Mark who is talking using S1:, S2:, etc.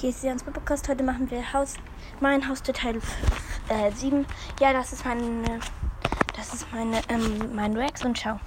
S1: Hier ist Jans Podcast. Heute machen wir Haus, mein Haus Teil äh, 7. Ja, das ist meine, das ist meine, ähm, mein Rex und ciao.